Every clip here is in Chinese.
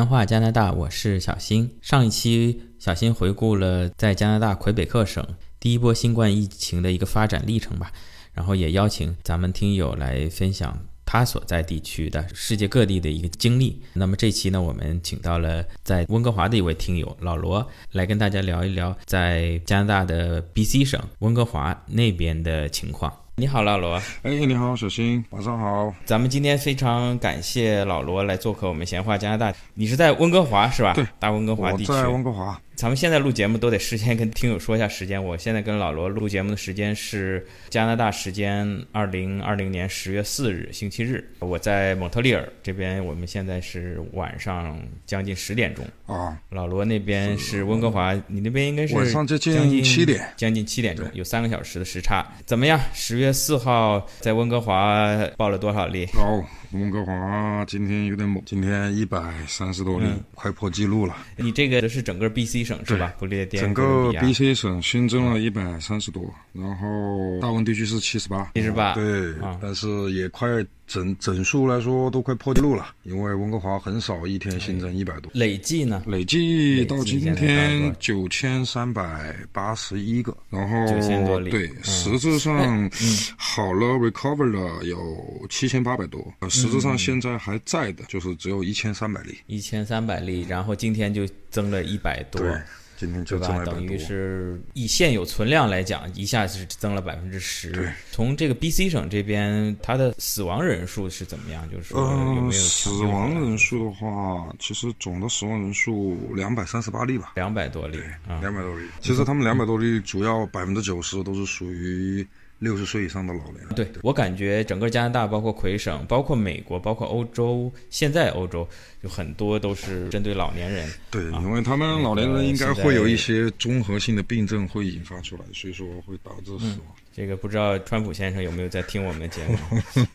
闲话加拿大，我是小新。上一期小新回顾了在加拿大魁北克省第一波新冠疫情的一个发展历程吧，然后也邀请咱们听友来分享他所在地区的世界各地的一个经历。那么这期呢，我们请到了在温哥华的一位听友老罗来跟大家聊一聊在加拿大的 BC 省温哥华那边的情况。你好，老罗。哎，你好，小新，晚上好。咱们今天非常感谢老罗来做客我们闲话加拿大。你是在温哥华是吧？对，大温哥华地区。我在温哥华。咱们现在录节目都得事先跟听友说一下时间。我现在跟老罗录节目的时间是加拿大时间二零二零年十月四日星期日。我在蒙特利尔这边，我们现在是晚上将近十点钟啊。老罗那边是温哥华，你那边应该是晚上接近七点，将近七点钟，有三个小时的时差。怎么样？十月四号在温哥华报了多少例？哦，温哥华今天有点猛，今天一百三十多例，快破纪录了。你这个是整个 BC。省是吧？不列颠整个 BC 省新增了一百三十多，然后大温地区是七十八，七十八，对，但是也快整整数来说都快破纪录了，因为温哥华很少一天新增一百多，累计呢？累计到今天九千三百八十一个，然后对，实质上好了 recover 了有七千八百多，实质上现在还在的就是只有一千三百例，一千三百例，然后今天就增了一百多。今天就吧？等于是以现有存量来讲，一下子是增了百分之十。对，从这个 B C 省这边，它的死亡人数是怎么样？就是说有没有死亡人数的话，其实总的死亡人数两百三十八例吧，两百多例，两百多例。其实他们两百多例，主要百分之九十都是属于。六十岁以上的老年人，对我感觉整个加拿大，包括魁省，包括美国，包括欧洲，现在欧洲有很多都是针对老年人。对，因为他们老年人应该会有一些综合性的病症会引发出来，所以说会导致死亡。这个不知道川普先生有没有在听我们的节目，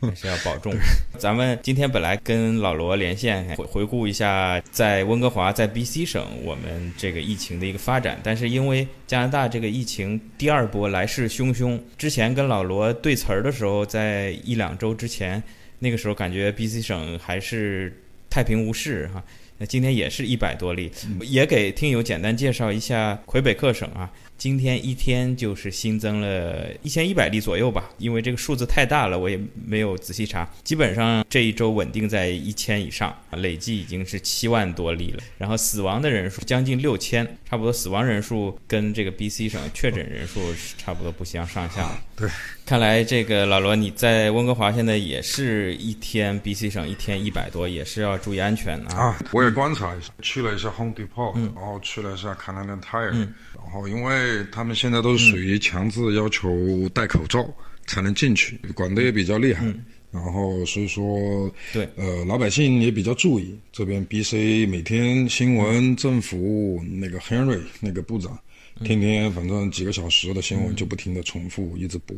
还是要保重。咱们今天本来跟老罗连线回回顾一下在温哥华在 BC 省我们这个疫情的一个发展，但是因为加拿大这个疫情第二波来势汹汹，之前跟老罗对词儿的时候，在一两周之前，那个时候感觉 BC 省还是太平无事哈。那今天也是一百多例，也给听友简单介绍一下魁北克省啊。今天一天就是新增了一千一百例左右吧，因为这个数字太大了，我也没有仔细查。基本上这一周稳定在一千以上，累计已经是七万多例了。然后死亡的人数将近六千，差不多死亡人数跟这个 BC 省确诊人数差不多不相上下。对，看来这个老罗你在温哥华现在也是一天 BC 省一天一百多，也是要注意安全啊。啊，我也观察一下，去了一下 Home Depot，然后去了一下 Canadian Tire，然后因为。他们现在都是属于强制要求戴口罩才能进去，管得也比较厉害。然后所以说，对，呃，老百姓也比较注意。这边 B C 每天新闻，政府那个 Henry 那个部长，天天反正几个小时的新闻就不停的重复，一直播。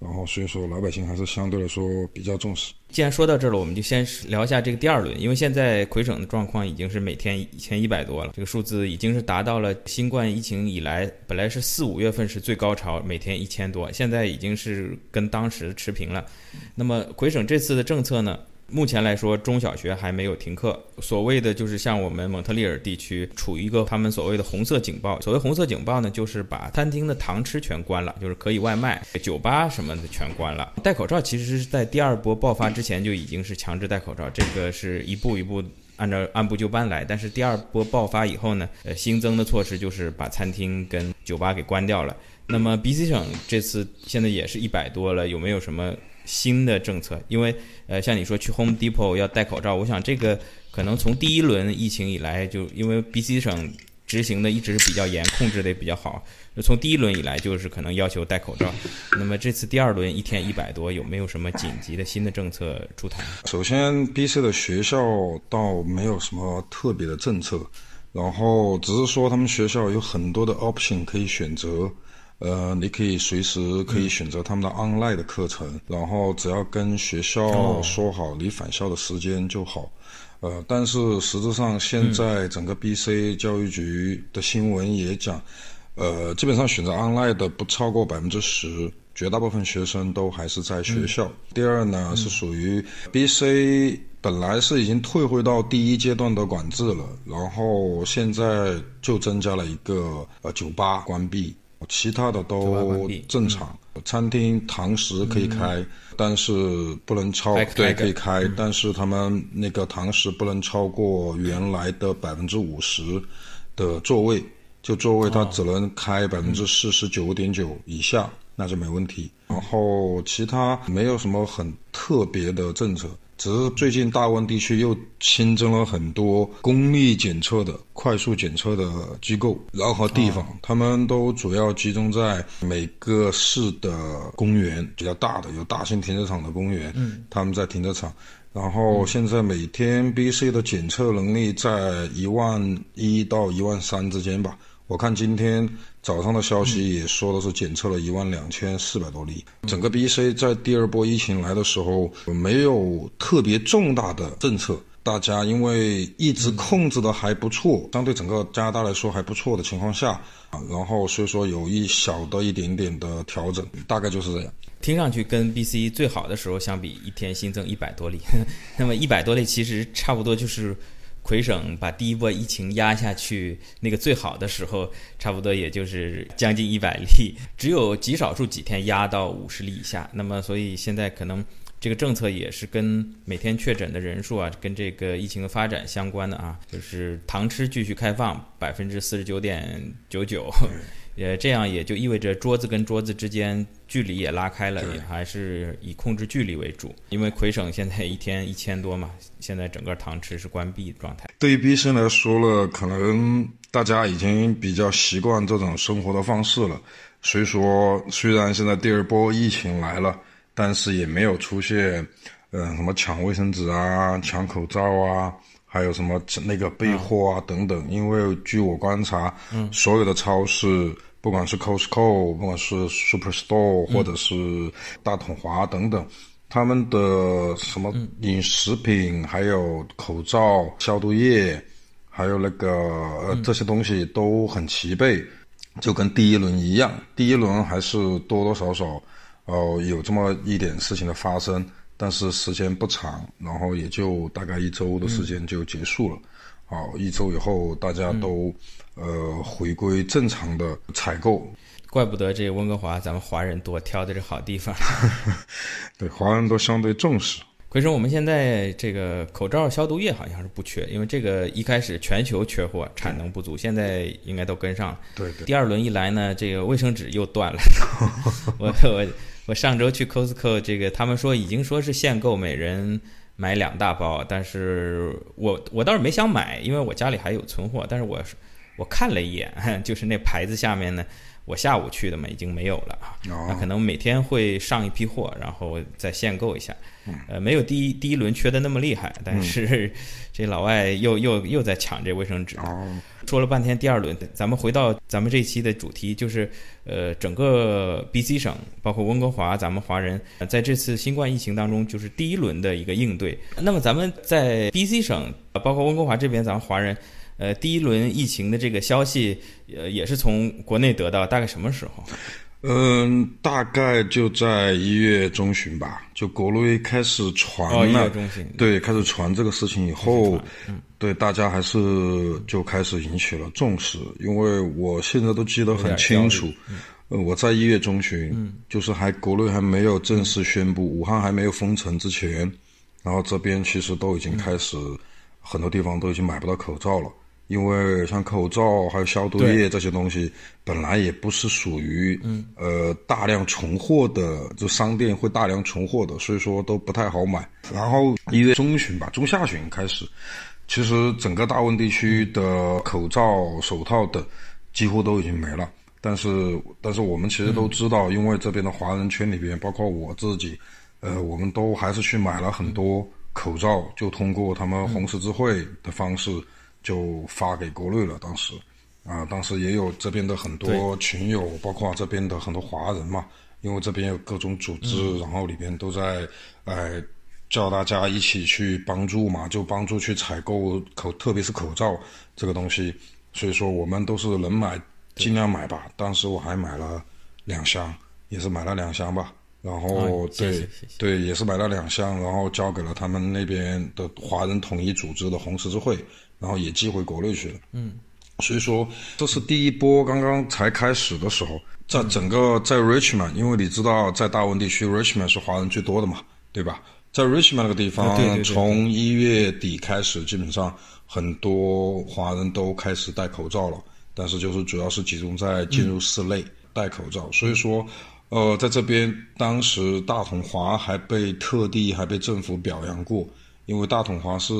然后，所以说老百姓还是相对来说比较重视。既然说到这儿了，我们就先聊一下这个第二轮，因为现在魁省的状况已经是每天一千一百多了，这个数字已经是达到了新冠疫情以来，本来是四五月份是最高潮，每天一千多，现在已经是跟当时持平了。那么魁省这次的政策呢？目前来说，中小学还没有停课。所谓的就是像我们蒙特利尔地区处于一个他们所谓的红色警报。所谓红色警报呢，就是把餐厅的堂吃全关了，就是可以外卖、酒吧什么的全关了。戴口罩其实是在第二波爆发之前就已经是强制戴口罩，这个是一步一步按照按部就班来。但是第二波爆发以后呢，呃，新增的措施就是把餐厅跟酒吧给关掉了。那么 B C 省这次现在也是一百多了，有没有什么？新的政策，因为呃，像你说去 Home Depot 要戴口罩，我想这个可能从第一轮疫情以来，就因为 BC 省执行的一直是比较严，控制的也比较好，从第一轮以来就是可能要求戴口罩。那么这次第二轮一天一百多，有没有什么紧急的新的政策出台？首先，BC 的学校倒没有什么特别的政策，然后只是说他们学校有很多的 option 可以选择。呃，你可以随时可以选择他们的 online 的课程，然后只要跟学校说好你返校的时间就好。呃，但是实质上现在整个 BC 教育局的新闻也讲，呃，基本上选择 online 的不超过百分之十。绝大部分学生都还是在学校。第二呢，是属于 BC 本来是已经退回到第一阶段的管制了，然后现在就增加了一个呃酒吧关闭，其他的都正常。餐厅堂食可以开，但是不能超对可以开，但是他们那个堂食不能超过原来的百分之五十的座位，就座位它只能开百分之四十九点九以下，那就没问题。然后其他没有什么很特别的政策。只是最近大湾地区又新增了很多公立检测的快速检测的机构，然后和地方，他们都主要集中在每个市的公园，比较大的有大型停车场的公园，嗯，他们在停车场。然后现在每天 BC 的检测能力在一万一到一万三之间吧。我看今天早上的消息也说的是检测了一万两千四百多例。整个 BC 在第二波疫情来的时候没有特别重大的政策，大家因为一直控制的还不错，相对整个加拿大来说还不错的情况下，啊然后所以说有一小的一点点的调整，大概就是这样。听上去跟 BC 最好的时候相比，一天新增一百多例，那么一百多例其实差不多就是。魁省把第一波疫情压下去，那个最好的时候，差不多也就是将近一百例，只有极少数几天压到五十例以下。那么，所以现在可能这个政策也是跟每天确诊的人数啊，跟这个疫情的发展相关的啊，就是堂吃继续开放，百分之四十九点九九。呃，这样也就意味着桌子跟桌子之间距离也拉开了，也还是以控制距离为主。因为魁省现在一天一千多嘛，现在整个堂吃是关闭状态。对于 B 生来说了，可能大家已经比较习惯这种生活的方式了。所以说，虽然现在第二波疫情来了，但是也没有出现，嗯，什么抢卫生纸啊、抢口罩啊。还有什么那个备货啊等等，因为据我观察，嗯所有的超市，不管是 Costco，不管是 Superstore，或者是大统华等等，他们的什么饮食品，还有口罩、消毒液，还有那个呃这些东西都很齐备，就跟第一轮一样。第一轮还是多多少少，哦有这么一点事情的发生。但是时间不长，然后也就大概一周的时间就结束了。好，一周以后大家都呃回归正常的采购。怪不得这温哥华咱们华人多，挑的是好地方。对，华人都相对重视。奎生，我们现在这个口罩、消毒液好像是不缺，因为这个一开始全球缺货，产能不足，现在应该都跟上了。对对。第二轮一来呢，这个卫生纸又断了。我 我。我上周去 Costco，这个他们说已经说是限购，每人买两大包，但是我我倒是没想买，因为我家里还有存货。但是我我看了一眼，就是那牌子下面呢。我下午去的嘛，已经没有了啊。那可能每天会上一批货，然后再限购一下。呃，没有第一第一轮缺的那么厉害，但是 这老外又又又在抢这卫生纸。说了半天第二轮，咱们回到咱们这期的主题，就是呃，整个 BC 省，包括温哥华，咱们华人在这次新冠疫情当中，就是第一轮的一个应对。那么咱们在 BC 省，包括温哥华这边，咱们华人。呃，第一轮疫情的这个消息，呃，也是从国内得到，大概什么时候？嗯，大概就在一月中旬吧，就国内开始传了。一月中旬。对，开始传这个事情以后，对大家还是就开始引起了重视，因为我现在都记得很清楚。呃，我在一月中旬，就是还国内还没有正式宣布武汉还没有封城之前，然后这边其实都已经开始，很多地方都已经买不到口罩了。因为像口罩还有消毒液这些东西，本来也不是属于呃大量存货的，就商店会大量存货的，所以说都不太好买。然后一月中旬吧，中下旬开始，其实整个大温地区的口罩、手套等几乎都已经没了。但是，但是我们其实都知道，因为这边的华人圈里边，包括我自己，呃，我们都还是去买了很多口罩，就通过他们红十字会的方式。就发给国内了，当时，啊，当时也有这边的很多群友，包括这边的很多华人嘛，因为这边有各种组织，然后里边都在，呃，叫大家一起去帮助嘛，就帮助去采购口，特别是口罩这个东西，所以说我们都是能买尽量买吧。当时我还买了两箱，也是买了两箱吧。然后对对，也是买了两箱，然后交给了他们那边的华人统一组织的红十字会，然后也寄回国内去了。嗯，所以说这是第一波刚刚才开始的时候，在整个在 Richmond，因为你知道在大温地区 Richmond 是华人最多的嘛，对吧？在 Richmond 那个地方，从一月底开始，基本上很多华人都开始戴口罩了，但是就是主要是集中在进入室内戴口罩，所以说。呃，在这边，当时大统华还被特地还被政府表扬过，因为大统华是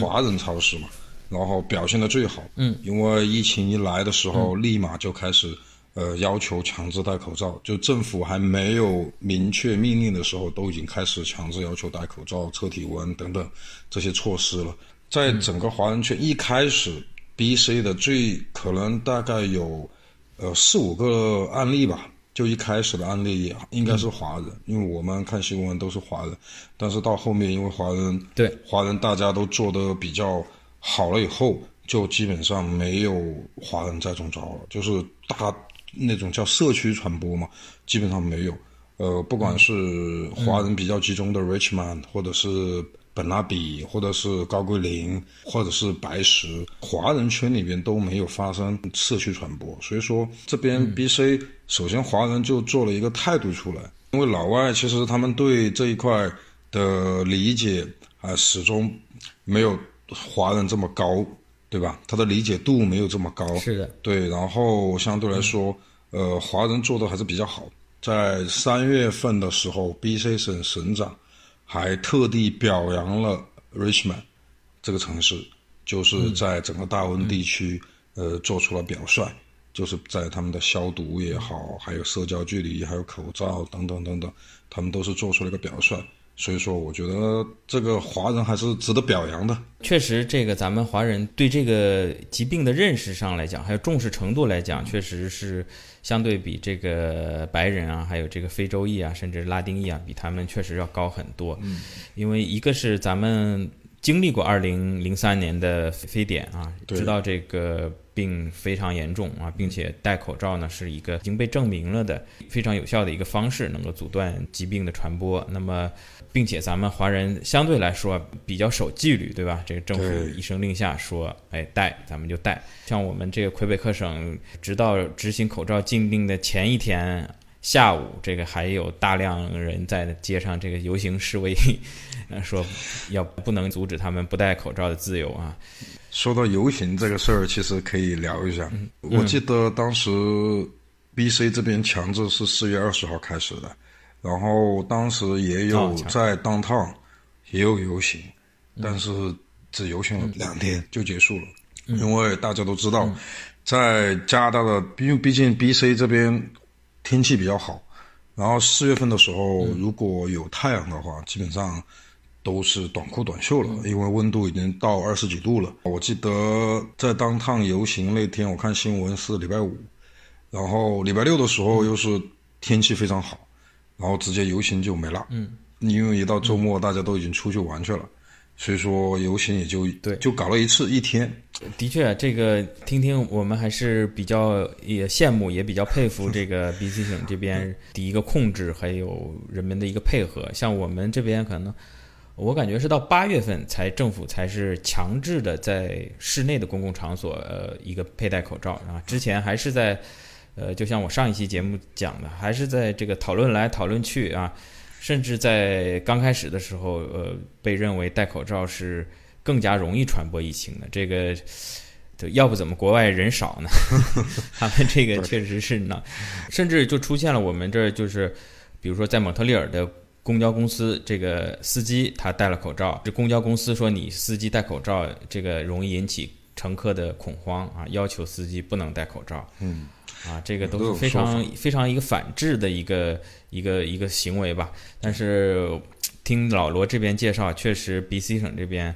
华人超市嘛，然后表现的最好。嗯，因为疫情一来的时候，立马就开始呃要求强制戴口罩，就政府还没有明确命令的时候，都已经开始强制要求戴口罩、测体温等等这些措施了。在整个华人圈，一开始 B、C 的最可能大概有呃四五个案例吧。就一开始的案例也应该是华人，因为我们看新闻都是华人，但是到后面因为华人对华人大家都做的比较好了以后，就基本上没有华人再中招了，就是大那种叫社区传播嘛，基本上没有。呃，不管是华人比较集中的 Richmond，或者是。本拉比，或者是高桂林，或者是白石，华人圈里边都没有发生社区传播，所以说这边 BC 首先华人就做了一个态度出来，因为老外其实他们对这一块的理解啊始终没有华人这么高，对吧？他的理解度没有这么高，是的，对，然后相对来说，呃，华人做的还是比较好，在三月份的时候，BC 省省长。还特地表扬了 Richmond 这个城市，就是在整个大温地区，呃，做出了表率，就是在他们的消毒也好，还有社交距离，还有口罩等等等等，他们都是做出了一个表率。所以说，我觉得这个华人还是值得表扬的。确实，这个咱们华人对这个疾病的认识上来讲，还有重视程度来讲，确实是。相对比这个白人啊，还有这个非洲裔啊，甚至拉丁裔啊，比他们确实要高很多。嗯，因为一个是咱们经历过二零零三年的非典啊，知道这个病非常严重啊，并且戴口罩呢是一个已经被证明了的非常有效的一个方式，能够阻断疾病的传播。那么。并且咱们华人相对来说比较守纪律，对吧？这个政府一声令下说，哎，戴咱们就戴。像我们这个魁北克省，直到执行口罩禁令的前一天下午，这个还有大量人在街上这个游行示威，说要不能阻止他们不戴口罩的自由啊。说到游行这个事儿，其实可以聊一下。我记得当时 B C 这边强制是四月二十号开始的。然后当时也有在当趟也有游行，但是只游行了两天就结束了，因为大家都知道，在加拿大的，因为毕竟 B C 这边天气比较好，然后四月份的时候如果有太阳的话，基本上都是短裤短袖了，因为温度已经到二十几度了。我记得在当趟游行那天，我看新闻是礼拜五，然后礼拜六的时候又是天气非常好。然后直接游行就没了，嗯，因为一到周末大家都已经出去玩去了，所以说游行也就对，就搞了一次一天。的确，这个听听我们还是比较也羡慕，也比较佩服这个 BC 省这边第一个控制，还有人们的一个配合。像我们这边可能，我感觉是到八月份才政府才是强制的在室内的公共场所呃一个佩戴口罩啊，之前还是在。呃，就像我上一期节目讲的，还是在这个讨论来讨论去啊，甚至在刚开始的时候，呃，被认为戴口罩是更加容易传播疫情的。这个，就要不怎么国外人少呢？他们这个确实是呢，甚至就出现了我们这儿就是，比如说在蒙特利尔的公交公司，这个司机他戴了口罩，这公交公司说你司机戴口罩，这个容易引起乘客的恐慌啊，要求司机不能戴口罩。嗯。啊，这个都是非常非常一个反制的一个一个一个行为吧。但是听老罗这边介绍，确实 B C 省这边，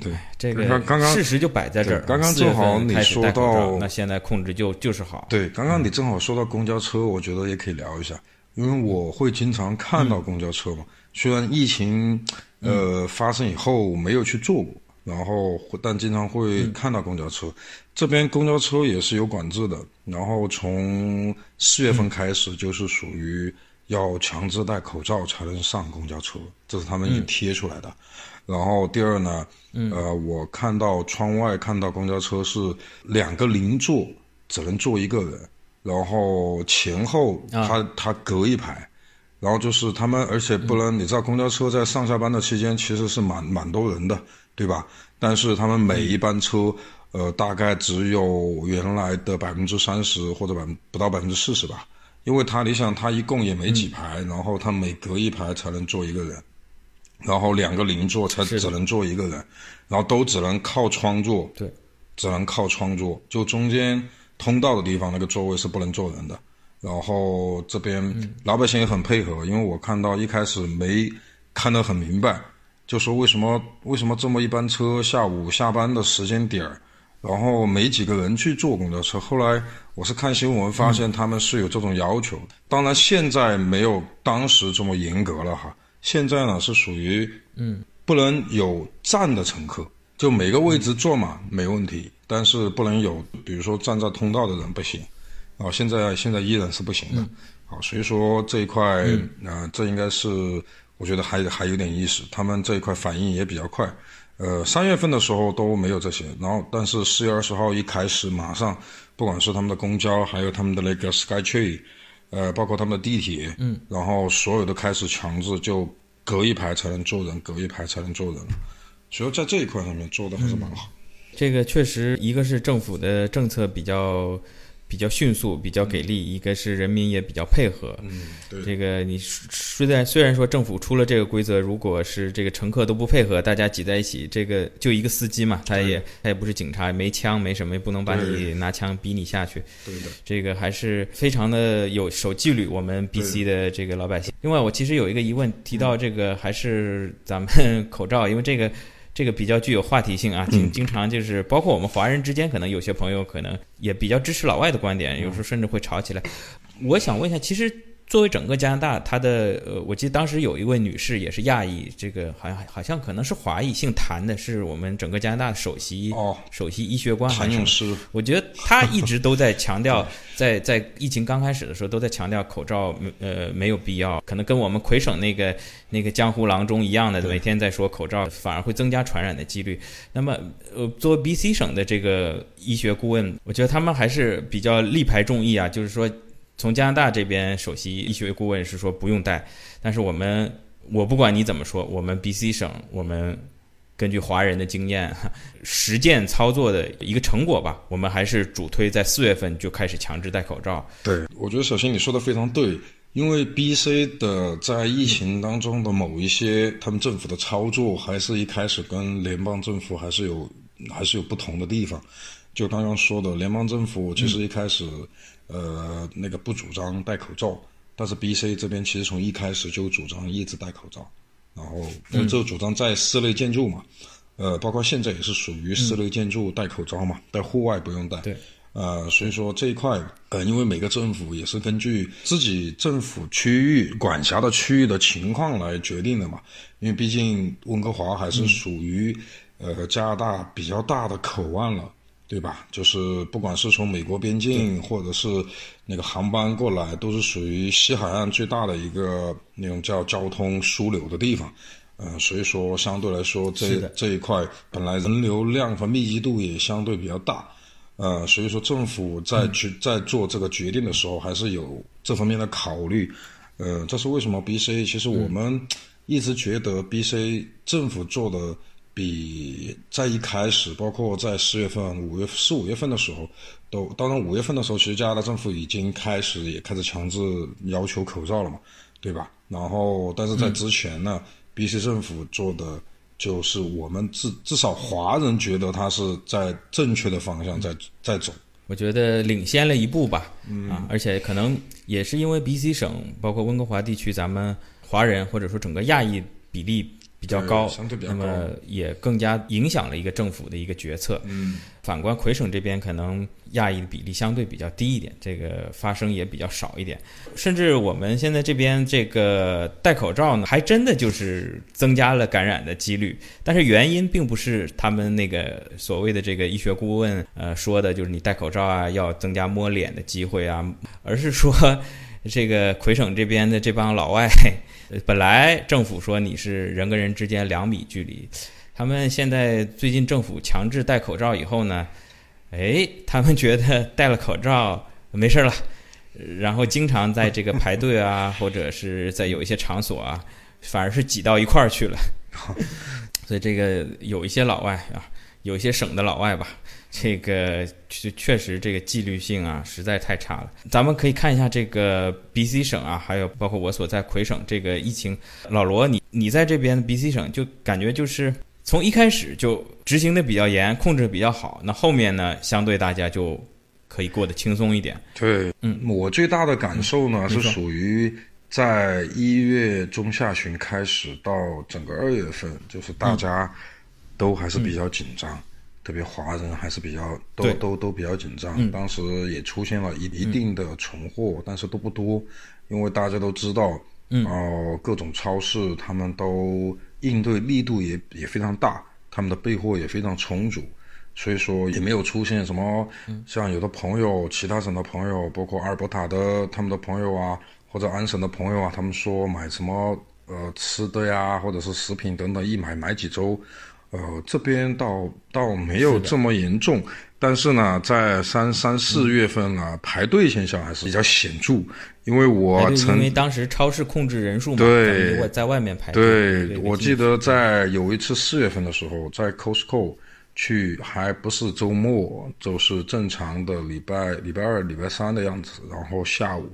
对这个刚刚事实就摆在这儿。刚刚正好你说到，那现在控制就就是好。对，刚刚你正好说到公交车，我觉得也可以聊一下，因为我会经常看到公交车嘛。虽然疫情呃发生以后没有去坐过，然后但经常会看到公交车。这边公交车也是有管制的，然后从四月份开始就是属于要强制戴口罩才能上公交车，这是他们已经贴出来的。然后第二呢，呃，我看到窗外看到公交车是两个邻座只能坐一个人，然后前后他他隔一排，然后就是他们而且不能，你知道公交车在上下班的期间其实是蛮蛮多人的，对吧？但是他们每一班车。呃，大概只有原来的百分之三十或者百不到百分之四十吧，因为他你想他一共也没几排，然后他每隔一排才能坐一个人，然后两个邻座才只能坐一个人，然后都只能靠窗坐，对，只能靠窗坐，就中间通道的地方那个座位是不能坐人的。然后这边老百姓也很配合，因为我看到一开始没看得很明白，就说为什么为什么这么一班车下午下班的时间点儿。然后没几个人去坐公交车。后来我是看新闻发现他们是有这种要求。当然现在没有当时这么严格了哈。现在呢是属于嗯，不能有站的乘客，就每个位置坐满没问题，但是不能有比如说站在通道的人不行。啊，现在现在依然是不行的。好，所以说这一块啊，这应该是我觉得还还有点意思。他们这一块反应也比较快。呃，三月份的时候都没有这些，然后但是四月二十号一开始，马上不管是他们的公交，还有他们的那个 SkyTrain，呃，包括他们的地铁，嗯，然后所有都开始强制就隔一排才能坐人，隔一排才能坐人，所以在这一块上面做的还是蛮好。这个确实，一个是政府的政策比较。比较迅速，比较给力，一个是人民也比较配合。嗯，对。这个你虽然虽然说政府出了这个规则，如果是这个乘客都不配合，大家挤在一起，这个就一个司机嘛，他也他也不是警察，没枪没什么，也不能把你拿枪逼你下去。对的。这个还是非常的有守纪律，我们 BC 的这个老百姓。另外，我其实有一个疑问，提到这个还是咱们 口罩，因为这个。这个比较具有话题性啊，经经常就是包括我们华人之间，可能有些朋友可能也比较支持老外的观点，有时候甚至会吵起来。我想问一下，其实。作为整个加拿大，他的呃，我记得当时有一位女士也是亚裔，这个好像好像可能是华裔，姓谭的，是我们整个加拿大首席哦首席医学官谭勇师。我觉得他一直都在强调，在在疫情刚开始的时候都在强调口罩呃没有必要，可能跟我们魁省那个那个江湖郎中一样的，每天在说口罩反而会增加传染的几率。那么呃，作为 BC 省的这个医学顾问，我觉得他们还是比较力排众议啊，就是说。从加拿大这边首席医学顾问是说不用戴，但是我们我不管你怎么说，我们 BC 省我们根据华人的经验实践操作的一个成果吧，我们还是主推在四月份就开始强制戴口罩。对，我觉得首先你说的非常对，因为 BC 的在疫情当中的某一些他们政府的操作，还是一开始跟联邦政府还是有还是有不同的地方。就刚刚说的，联邦政府其实一开始。呃，那个不主张戴口罩，但是 B C 这边其实从一开始就主张一直戴口罩，然后这个主张在室内建筑嘛，呃，包括现在也是属于室内建筑戴口罩嘛，在户外不用戴。对，呃，所以说这一块，呃，因为每个政府也是根据自己政府区域管辖的区域的情况来决定的嘛，因为毕竟温哥华还是属于呃加拿大比较大的口岸了。对吧？就是不管是从美国边境，或者是那个航班过来，都是属于西海岸最大的一个那种叫交通枢纽的地方。嗯，所以说相对来说，这这一块本来人流量和密集度也相对比较大。呃，所以说政府在去在做这个决定的时候，还是有这方面的考虑。呃，这是为什么？B C 其实我们一直觉得 B C 政府做的。比在一开始，包括在四月份、五月四五月份的时候，都当然五月份的时候，其实加拿大政府已经开始也开始强制要求口罩了嘛，对吧？然后，但是在之前呢，BC 政府做的就是我们至至少华人觉得他是在正确的方向在在走，我觉得领先了一步吧，啊，而且可能也是因为 BC 省包括温哥华地区，咱们华人或者说整个亚裔比例。比较高相对比较，那么也更加影响了一个政府的一个决策。嗯，反观魁省这边，可能亚裔的比例相对比较低一点，这个发生也比较少一点。甚至我们现在这边这个戴口罩呢，还真的就是增加了感染的几率。但是原因并不是他们那个所谓的这个医学顾问呃说的，就是你戴口罩啊要增加摸脸的机会啊，而是说这个魁省这边的这帮老外，本来政府说你是人跟人之间两米距离。他们现在最近政府强制戴口罩以后呢，哎，他们觉得戴了口罩没事了，然后经常在这个排队啊，或者是在有一些场所啊，反而是挤到一块儿去了。所以这个有一些老外啊，有一些省的老外吧，这个确确实这个纪律性啊实在太差了。咱们可以看一下这个 B C 省啊，还有包括我所在魁省这个疫情。老罗，你你在这边 B C 省就感觉就是。从一开始就执行的比较严，控制比较好，那后面呢，相对大家就可以过得轻松一点。对，嗯，我最大的感受呢是属于在一月中下旬开始到整个二月份，就是大家都还是比较紧张，特别华人还是比较都都都比较紧张。当时也出现了一一定的存货，但是都不多，因为大家都知道，哦，各种超市他们都。应对力度也也非常大，他们的备货也非常充足，所以说也没有出现什么像有的朋友，其他省的朋友，包括阿尔伯塔的他们的朋友啊，或者安省的朋友啊，他们说买什么呃吃的呀，或者是食品等等，一买买几周，呃，这边倒倒没有这么严重。但是呢，在三三四月份呢，排队现象还是比较显著。因为我曾因为当时超市控制人数嘛，对，我在外面排队。对，我记得在有一次四月份的时候，在 Costco 去，还不是周末，就是正常的礼拜礼拜二、礼拜三的样子。然后下午，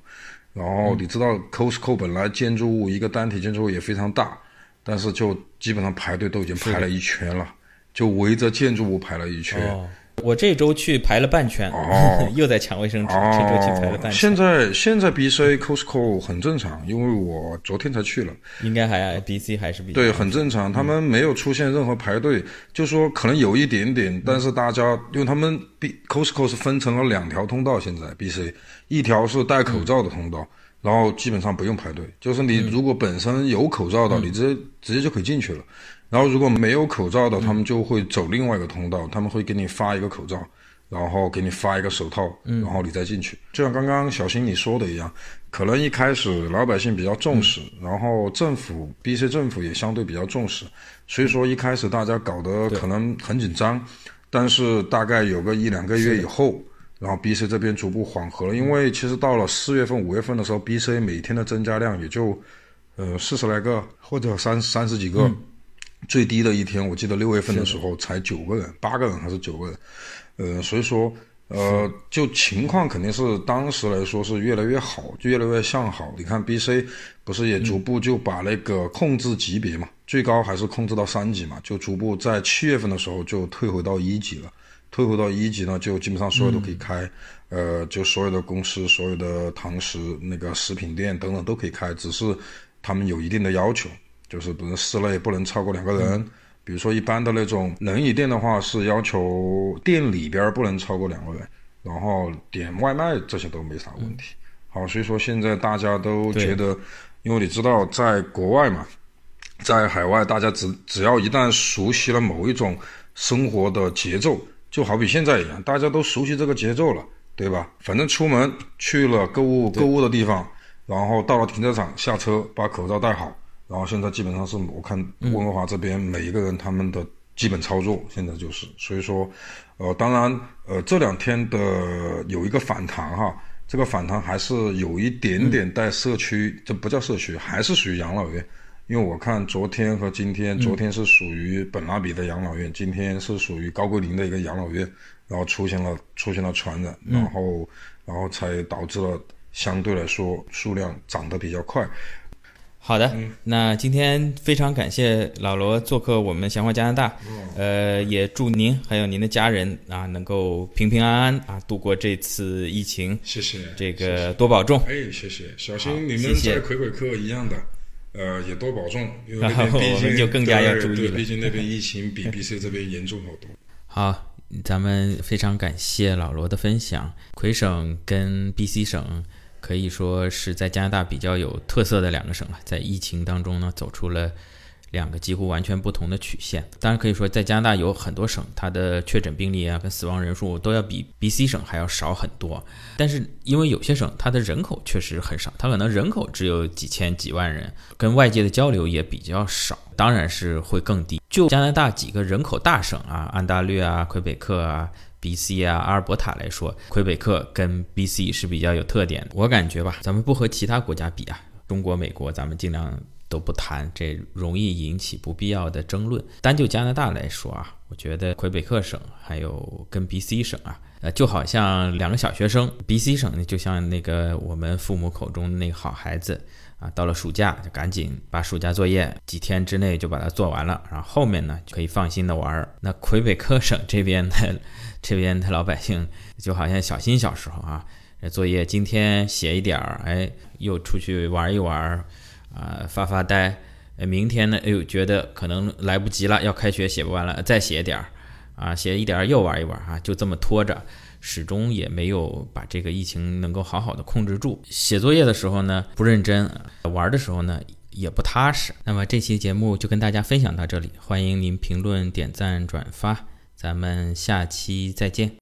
然后你知道 Costco 本来建筑物一个单体建筑物也非常大，但是就基本上排队都已经排了一圈了，就围着建筑物排了一圈。我这周去排了半圈，哦，又在抢卫生纸。这周去排了半圈。现在现在 B C Costco 很正常，因为我昨天才去了。应该还 B C 还是比对，很正常。他们没有出现任何排队，就说可能有一点点，但是大家因为他们 B Costco 是分成了两条通道，现在 B C 一条是戴口罩的通道，然后基本上不用排队，就是你如果本身有口罩的，你直接直接就可以进去了。然后如果没有口罩的，他们就会走另外一个通道，他们会给你发一个口罩，然后给你发一个手套，然后你再进去。就像刚刚小新你说的一样，可能一开始老百姓比较重视，然后政府 B C 政府也相对比较重视，所以说一开始大家搞得可能很紧张，但是大概有个一两个月以后，然后 B C 这边逐步缓和了，因为其实到了四月份、五月份的时候，B C 每天的增加量也就呃四十来个或者三三十几个。最低的一天，我记得六月份的时候才九个人，八个人还是九个人，呃，所以说，呃，就情况肯定是当时来说是越来越好，就越来越向好。你看 B C 不是也逐步就把那个控制级别嘛，最高还是控制到三级嘛，就逐步在七月份的时候就退回到一级了。退回到一级呢，就基本上所有都可以开，呃，就所有的公司、所有的堂食、那个食品店等等都可以开，只是他们有一定的要求。就是比如室内不能超过两个人，比如说一般的那种冷饮店的话，是要求店里边不能超过两个人，然后点外卖这些都没啥问题。好，所以说现在大家都觉得，因为你知道在国外嘛，在海外大家只只要一旦熟悉了某一种生活的节奏，就好比现在一样，大家都熟悉这个节奏了，对吧？反正出门去了购物购物的地方，然后到了停车场下车把口罩戴好。然后现在基本上是我看温哥华这边每一个人他们的基本操作，现在就是，所以说，呃，当然，呃，这两天的有一个反弹哈，这个反弹还是有一点点带社区，这不叫社区，还是属于养老院，因为我看昨天和今天，昨天是属于本拉比的养老院，今天是属于高桂林的一个养老院，然后出现了出现了传染，然后然后才导致了相对来说数量涨得比较快。好的，那今天非常感谢老罗做客我们闲话加拿大，呃，也祝您还有您的家人啊能够平平安安啊度过这次疫情。谢谢，这个多保重。哎，谢谢，小心你们在魁北克一样的，呃，也多保重。然后 我们就更加要注意了，毕竟那边 疫情比 BC 这边严重好多。好。咱们非常感谢老罗的分享。魁省跟 BC 省可以说是在加拿大比较有特色的两个省了，在疫情当中呢，走出了。两个几乎完全不同的曲线，当然可以说，在加拿大有很多省，它的确诊病例啊跟死亡人数都要比 BC 省还要少很多。但是因为有些省它的人口确实很少，它可能人口只有几千几万人，跟外界的交流也比较少，当然是会更低。就加拿大几个人口大省啊，安大略啊、魁北克啊、BC 啊、阿尔伯塔来说，魁北克跟 BC 是比较有特点。我感觉吧，咱们不和其他国家比啊，中国、美国，咱们尽量。都不谈，这容易引起不必要的争论。单就加拿大来说啊，我觉得魁北克省还有跟 BC 省啊，呃，就好像两个小学生。BC 省呢，就像那个我们父母口中那个好孩子啊，到了暑假就赶紧把暑假作业几天之内就把它做完了，然后后面呢就可以放心的玩。那魁北克省这边的这边的老百姓就好像小新小时候啊，作业今天写一点儿，哎，又出去玩一玩。啊，发发呆，明天呢？哎呦，觉得可能来不及了，要开学写不完了，再写点儿，啊，写一点儿又玩一玩啊，就这么拖着，始终也没有把这个疫情能够好好的控制住。写作业的时候呢不认真，玩的时候呢也不踏实。那么这期节目就跟大家分享到这里，欢迎您评论、点赞、转发，咱们下期再见。